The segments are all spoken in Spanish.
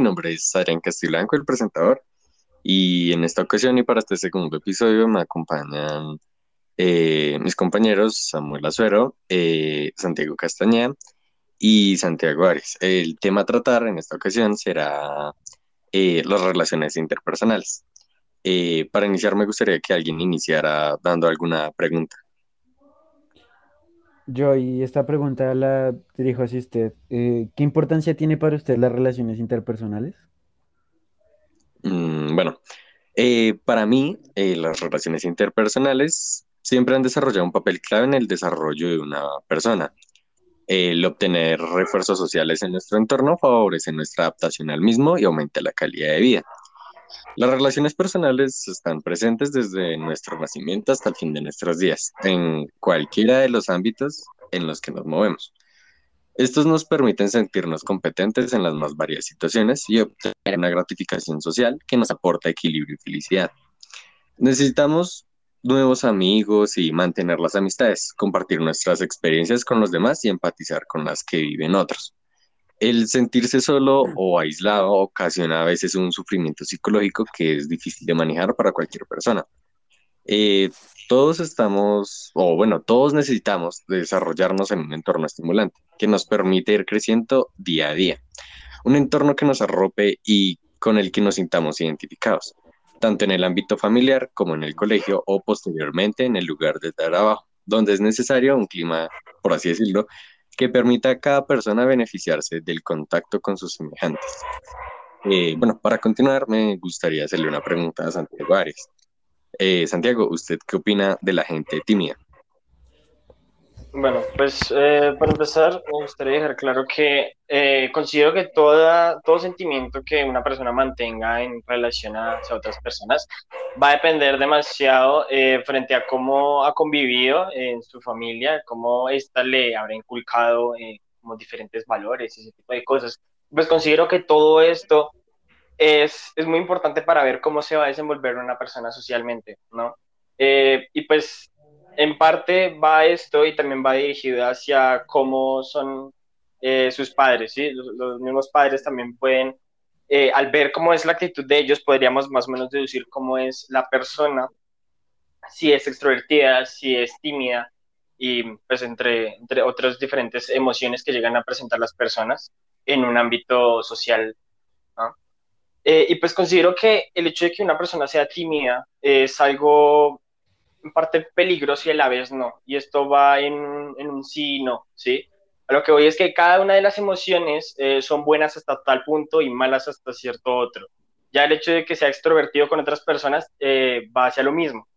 mi nombre es Adrián Castillanco, el presentador, y en esta ocasión y para este segundo episodio me acompañan eh, mis compañeros Samuel Azuero, eh, Santiago Castañeda y Santiago Arias. El tema a tratar en esta ocasión será eh, las relaciones interpersonales. para iniciar me gustaría que alguien iniciara dando alguna pregunta. Yo, y esta pregunta la dirijo hacia usted. Eh, ¿qué importancia tiene para usted las relaciones interpersonales? Mm, bueno, eh, para mí eh, las relaciones interpersonales siempre han desarrollado un papel clave en el desarrollo de una persona. El obtener refuerzos sociales en nuestro entorno favorece nuestra adaptación al mismo y aumenta la calidad de vida. Las relaciones personales están presentes desde nuestro nacimiento hasta el fin de nuestros días, en cualquiera de los ámbitos en los que nos movemos. Estos nos permiten sentirnos competentes en las más varias situaciones y obtener una gratificación social que nos aporta equilibrio y felicidad. Necesitamos nuevos amigos y mantener las amistades, compartir nuestras experiencias con los demás y empatizar con las que viven otros. El sentirse solo o aislado ocasiona a veces un sufrimiento psicológico que es difícil de manejar para cualquier persona. Eh, todos estamos, o bueno, todos necesitamos desarrollarnos en un entorno estimulante que nos permite ir creciendo día a día. Un entorno que nos arrope y con el que nos sintamos identificados, tanto en el ámbito familiar como en el colegio o posteriormente en el lugar de trabajo, donde es necesario un clima, por así decirlo, que permita a cada persona beneficiarse del contacto con sus semejantes. Eh, bueno, para continuar, me gustaría hacerle una pregunta a Santiago Arias. Eh, Santiago, ¿usted qué opina de la gente tímida? Bueno, pues eh, para empezar, me gustaría dejar claro que eh, considero que toda, todo sentimiento que una persona mantenga en relación a, otras personas va a depender demasiado eh, frente a cómo ha convivido en su familia, cómo ésta le habrá inculcado como diferentes valores, ese tipo de cosas. Pues considero que todo esto es, es muy importante para ver cómo se va a desenvolver una persona socialmente, ¿no? y pues en parte va esto y también va dirigido hacia cómo son eh, sus padres, ¿sí? Los, mismos padres también pueden, eh, al ver cómo es la actitud de ellos, podríamos más o menos deducir cómo es la persona, si es extrovertida, si es tímida, y pues entre, entre otras diferentes emociones que llegan a presentar las personas en un ámbito social. Eh, y pues considero que el hecho de que una persona sea tímida es algo en parte peligroso y a la vez no. Y esto va en, un sí y no, ¿sí? Lo que voy es que cada una de las emociones eh, son buenas hasta tal punto y malas hasta cierto otro. Ya el hecho de que sea extrovertido con otras personas eh, va hacia lo mismo.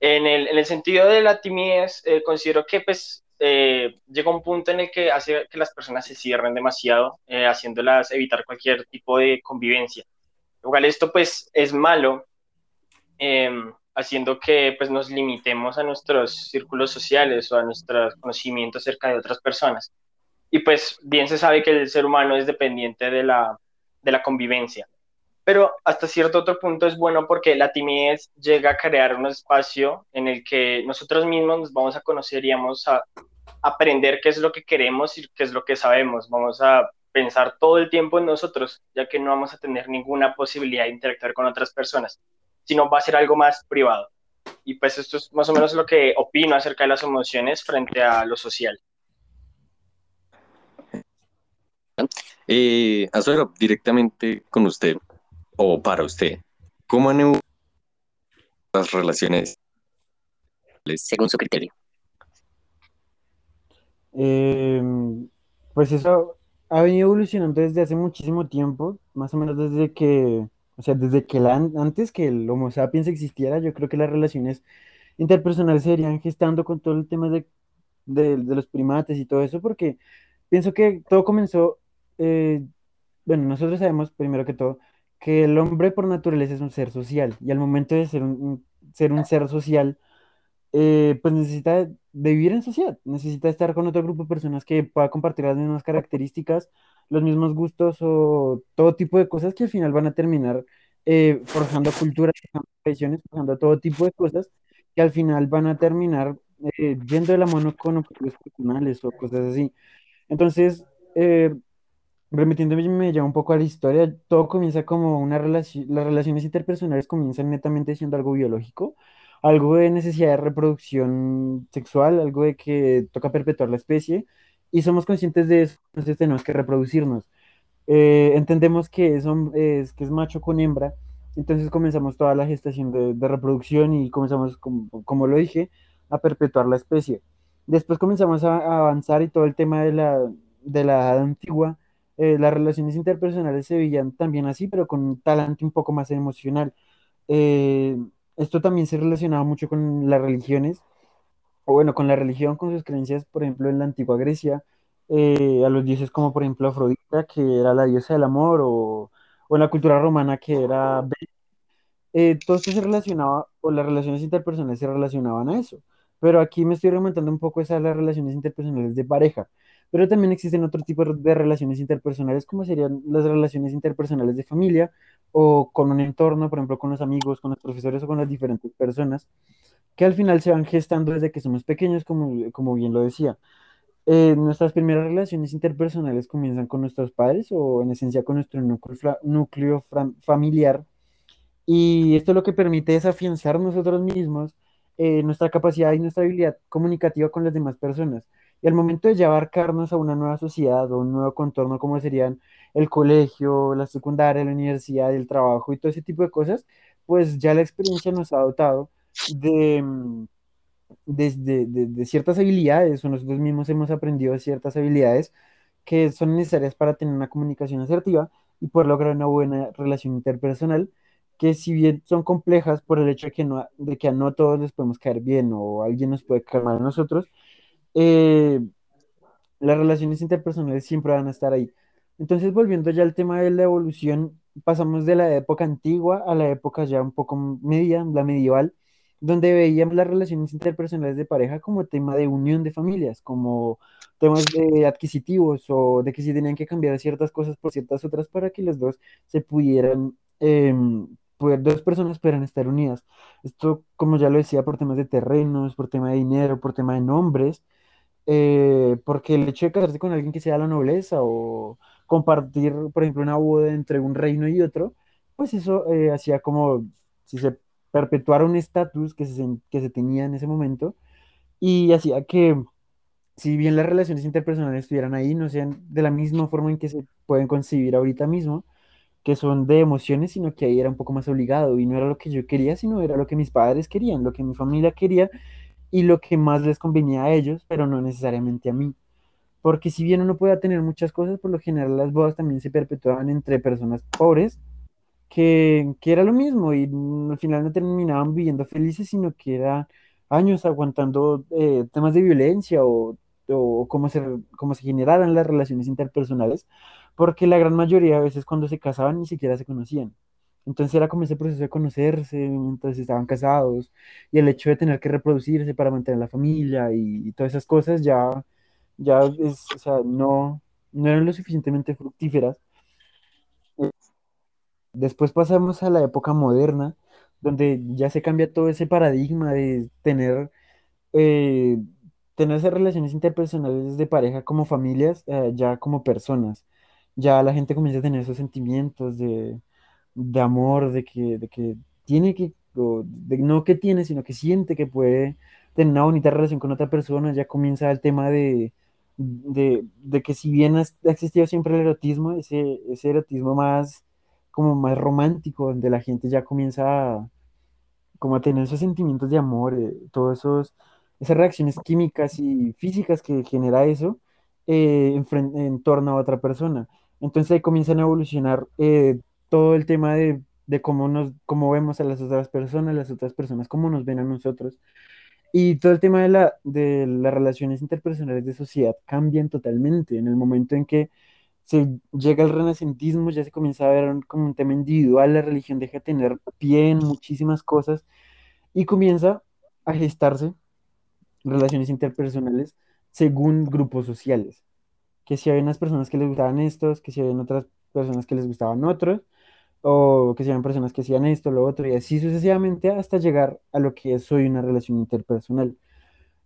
En el, en el, sentido de la timidez, eh, considero que pues llega un punto en el que hace que las personas se cierren demasiado, haciéndolas evitar cualquier tipo de convivencia. Igual esto pues es malo, em, haciendo que pues, nos limitemos a nuestros círculos sociales o a nuestros conocimientos acerca de otras personas. Y pues bien se sabe que el ser humano es dependiente de la, de la convivencia. Pero hasta cierto otro punto es bueno porque la timidez llega a crear un espacio en el que nosotros mismos nos vamos a conocer y vamos a aprender qué es lo que queremos y qué es lo que sabemos. Vamos a pensar todo el tiempo en nosotros, ya que no vamos a tener ninguna posibilidad de interactuar con otras personas sino va a ser algo más privado. Y pues esto es más o menos lo que opino acerca de las emociones frente a lo social. Eh, Azuero, directamente con usted o para usted, ¿cómo han las relaciones según su criterio? Em, pues eso ha venido evolucionando desde hace muchísimo tiempo, más o menos desde que o sea, desde que la, antes que el Homo sapiens existiera, yo creo que las relaciones interpersonales se irían gestando con todo el tema de, de, los primates y todo eso, porque pienso que todo comenzó, eh, bueno, nosotros sabemos primero que todo que el hombre por naturaleza es un ser social y al momento de ser un, ser un ser social, eh, pues necesita de vivir en sociedad, necesita estar con otro grupo de personas que pueda compartir las mismas características los mismos gustos o todo tipo de cosas que al final van a terminar eh, forjando culturas, forjando tradiciones, forjando todo tipo de cosas que al final van a terminar eh, yendo de la mano con objetivos personales o cosas así. Entonces, eh, remitiéndome me ya un poco a la historia, todo comienza como una relación, las relaciones interpersonales comienzan netamente siendo algo biológico, algo de necesidad de reproducción sexual, algo de que toca perpetuar la especie, y somos conscientes de eso, entonces tenemos que reproducirnos. Eh, entendemos que es, es, que es macho con hembra, entonces comenzamos toda la gestación de, de reproducción y comenzamos, como, como lo dije, a perpetuar la especie. Después comenzamos a, a avanzar y todo el tema de la, de la edad antigua, eh, las relaciones interpersonales se veían también así, pero con un talante un poco más emocional. Eh, esto también se relacionaba mucho con las religiones, o bueno, con la religión, con sus creencias, por ejemplo, en la antigua Grecia, eh, a los dioses como por ejemplo Afrodita, que era la diosa del amor, o, o en la cultura romana, que era eh, todo esto se relacionaba, o las relaciones interpersonales se relacionaban a eso. Pero aquí me estoy remontando un poco a las relaciones interpersonales de pareja. Pero también existen otro tipo de relaciones interpersonales, como serían las relaciones interpersonales de familia o con un entorno, por ejemplo, con los amigos, con los profesores o con las diferentes personas, que al final se van gestando desde que somos pequeños, como, como bien lo decía. Eh, nuestras primeras relaciones interpersonales comienzan con nuestros padres o en esencia con nuestro núcleo, familiar y esto lo que permite es afianzar nosotros mismos eh, nuestra capacidad y nuestra habilidad comunicativa con las demás personas. Y al momento de ya abarcarnos a una nueva sociedad o un nuevo contorno como serían el colegio, la secundaria, la universidad, el trabajo y todo ese tipo de cosas, pues ya la experiencia nos ha dotado de, mm, de, de- de- de ciertas habilidades o nosotros mismos hemos aprendido ciertas habilidades que son necesarias para tener una comunicación asertiva y poder lograr una buena relación interpersonal, que si bien son complejas por el hecho de que, no, de que a no todos les podemos caer bien o alguien nos puede caer a nosotros, eh, las relaciones interpersonales siempre van a estar ahí. Entonces, volviendo ya al tema de la evolución, pasamos de la época antigua a la época ya un poco media, la medieval, donde veíamos las relaciones interpersonales de pareja como tema de unión de familias, como temas de adquisitivos o de que si tenían que cambiar ciertas cosas por ciertas otras para que los dos se pudieran, em, poder, dos personas pudieran estar unidas. Esto, como ya lo decía, por temas de terrenos, por tema de dinero, por tema de nombres eh, porque el hecho de casarse con alguien que sea la nobleza o compartir, por ejemplo, una boda entre un reino y otro, pues eso eh, hacía como si se perpetuara un estatus que se, que se tenía en ese momento y hacía que, si bien las relaciones interpersonales estuvieran ahí, no sean de la misma forma en que se pueden concebir ahorita mismo, que son de emociones, sino que ahí era un poco más obligado y no era lo que yo quería, sino era lo que mis padres querían, lo que mi familia quería y lo que más les convenía a ellos, pero no necesariamente a mí. Porque si bien uno puede tener muchas cosas, por lo general las bodas también se perpetuaban entre personas pobres, que, que era lo mismo y al final no terminaban viviendo felices, sino que era años aguantando eh, temas de violencia o, o cómo se, cómo se generaran las relaciones interpersonales, porque la gran mayoría de veces cuando se casaban ni siquiera se conocían. Entonces era como ese proceso de conocerse mientras estaban casados y el hecho de tener que reproducirse para mantener la familia y, todas esas cosas ya, ya es, o sea, no, no eran lo suficientemente fructíferas. Después pasamos a la época moderna, donde ya se cambia todo ese paradigma de tener, eh, tener esas relaciones interpersonales de pareja como familias, eh, ya como personas. Ya la gente comienza a tener esos sentimientos de, de amor, de que, de que tiene que, no que tiene, sino que siente que puede tener una bonita relación con otra persona. Ya comienza el tema de, de, de que si bien ha existido siempre el erotismo, ese, ese erotismo más como más romántico, donde la gente ya comienza a, como a tener esos sentimientos de amor, eh, todos esos, esas reacciones químicas y físicas que genera eso eh, en torno a otra persona. Entonces ahí comienzan a evolucionar eh, todo el tema de, de cómo nos, cómo vemos a las otras personas, las otras personas, cómo nos ven a nosotros. Y todo el tema de la, de las relaciones interpersonales de sociedad cambian totalmente en el momento en que se llega al renacentismo, ya se comienza a ver como un tema individual, la religión deja de tener pie en muchísimas cosas y comienza a gestarse relaciones interpersonales según grupos sociales, que si había unas personas que les gustaban estos, que si había otras personas que les gustaban otros, o que habían personas que hacían esto, lo otro, y así sucesivamente hasta llegar a lo que es hoy una relación interpersonal,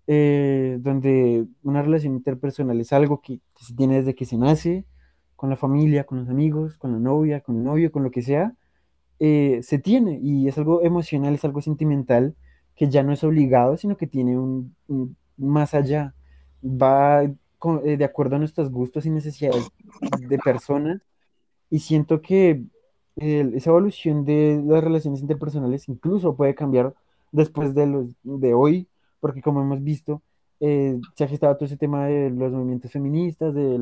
eh, donde una relación interpersonal es algo que, se tiene desde que se nace, con la familia, con los amigos, con la novia, con el novio, con lo que sea, eh, se tiene y es algo emocional, es algo sentimental que ya no es obligado, sino que tiene un, más allá, va eh, de acuerdo a nuestros gustos y necesidades de persona y siento que esa evolución de las relaciones interpersonales incluso puede cambiar después de, de hoy, porque como hemos visto, eh, se ha gestado todo ese tema de los movimientos feministas, de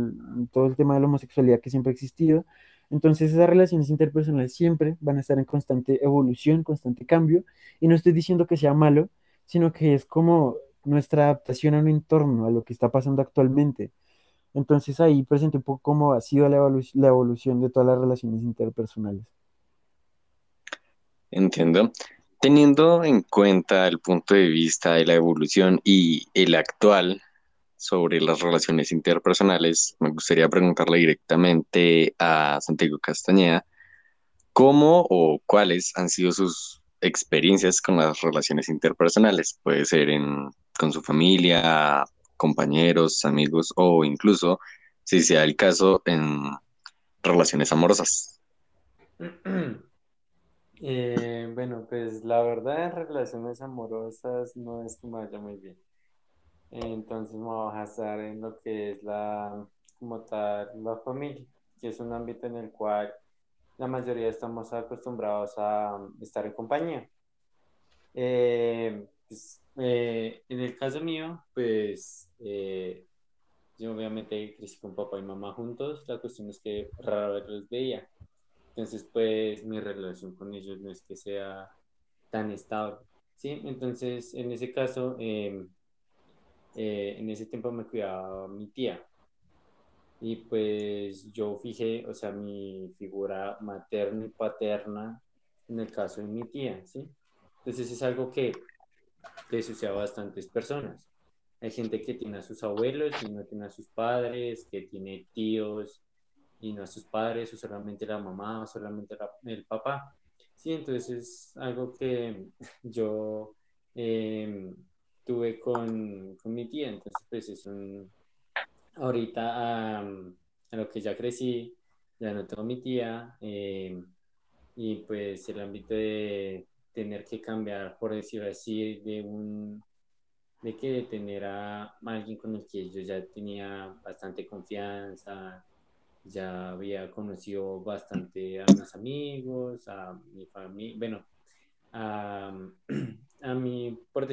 todo el tema de la homosexualidad que siempre ha existido. Entonces esas relaciones interpersonales siempre van a estar en constante evolución, constante cambio. Y no estoy diciendo que sea malo, sino que es como nuestra adaptación a un entorno, a lo que está pasando actualmente. Entonces ahí presento un poco cómo ha sido la, la evolución de todas las relaciones interpersonales. Entiendo. Teniendo en cuenta el punto de vista de la evolución y el actual sobre las relaciones interpersonales, me gustaría preguntarle directamente a Santiago Castañeda, ¿cómo o cuáles han sido sus experiencias con las relaciones interpersonales? Puede ser en, con su familia, compañeros, amigos o incluso, si sea el caso, en relaciones amorosas. Eh, bueno, pues la verdad en relaciones amorosas no es que me vaya muy bien. Entonces me voy a basar en lo que es la, como tal, la familia, que es un ámbito en el cual la mayoría estamos acostumbrados a estar en compañía. Eh, pues, eh, en el caso mío, pues yo obviamente crecí con papá y mamá juntos, la cuestión es que rara vez los veía. Entonces, pues mi relación con ellos no es que sea tan estable, ¿sí? Entonces, en ese caso, em, eh, en ese tiempo me cuidaba mi tía. Y pues yo fijé, o sea, mi figura materna y paterna en el caso de mi tía, ¿sí? Entonces es algo que sucede a bastantes personas. Hay gente que tiene a sus abuelos y no tiene a sus padres, que tiene tíos y no a sus padres, o solamente la mamá, o solamente el papá. Sí, entonces es algo que yo em, tuve con, con, mi tía, entonces pues es un... Ahorita a lo que ya crecí, ya no tengo mi tía, em, y pues el ámbito de tener que cambiar, por decirlo así, de un de que de tener a alguien con el que yo ya tenía bastante confianza, ya había conocido bastante a mis amigos, a mi familia, bueno, a, a mi, por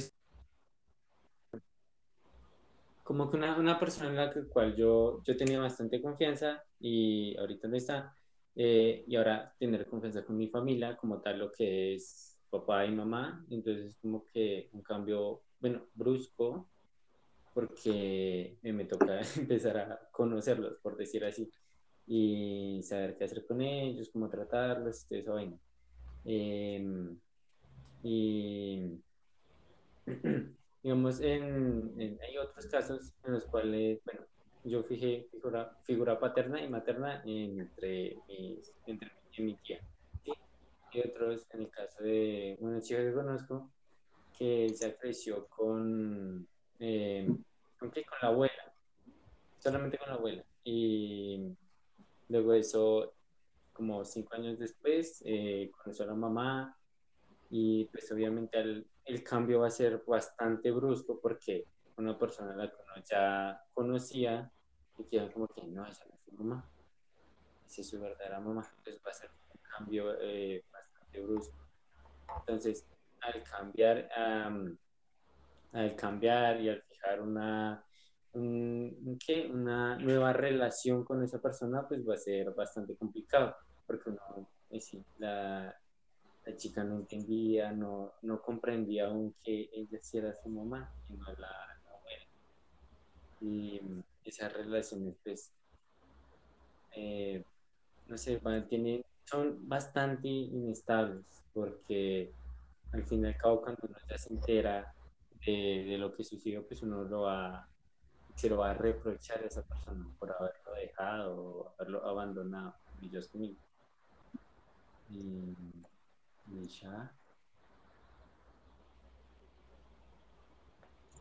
como que una, una, persona en la cual yo, yo tenía bastante confianza y ahorita no está, eh, y ahora tener confianza con mi familia, como tal lo que es papá y mamá, entonces como que un cambio, bueno, brusco, porque me toca empezar a conocerlos, por decir así y saber qué hacer con ellos, cómo tratarlos, todo eso vaina. Em, y digamos, en, hay otros casos en los cuales, bueno, yo fijé figura, figura paterna y materna entre, mis, entre mi tía. Y otros, en el caso de una chica que conozco, que ya creció con, eh, con, la abuela, solamente con la abuela. Y Luego eso, como cinco años después, eh, conoció a la mamá y pues obviamente el, cambio va a ser bastante brusco porque una persona la que uno ya conocía y quedan como que no, esa no es su mamá, esa es su verdadera mamá, entonces va a ser un cambio eh, brusco. Entonces, al cambiar, al cambiar y al fijar una un, ¿qué? una nueva relación con esa persona, pues va a ser bastante complicado, porque uno, pues la, la, chica no entendía, no, no comprendía aún que ella sí era su mamá y no la, abuela. Y esas relaciones, pues, eh, no sé, tienen, son bastante inestables, porque al fin y al cabo, cuando uno ya se entera de, de lo que sucedió, pues uno lo va se lo va a reprochar a esa persona por haberlo dejado o haberlo abandonado. Y yo conmigo. Y, y ya.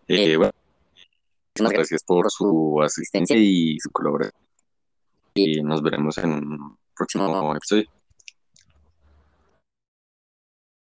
Eh, bueno, muchas gracias por su asistencia y su colaboración. y nos veremos en un próximo episodio.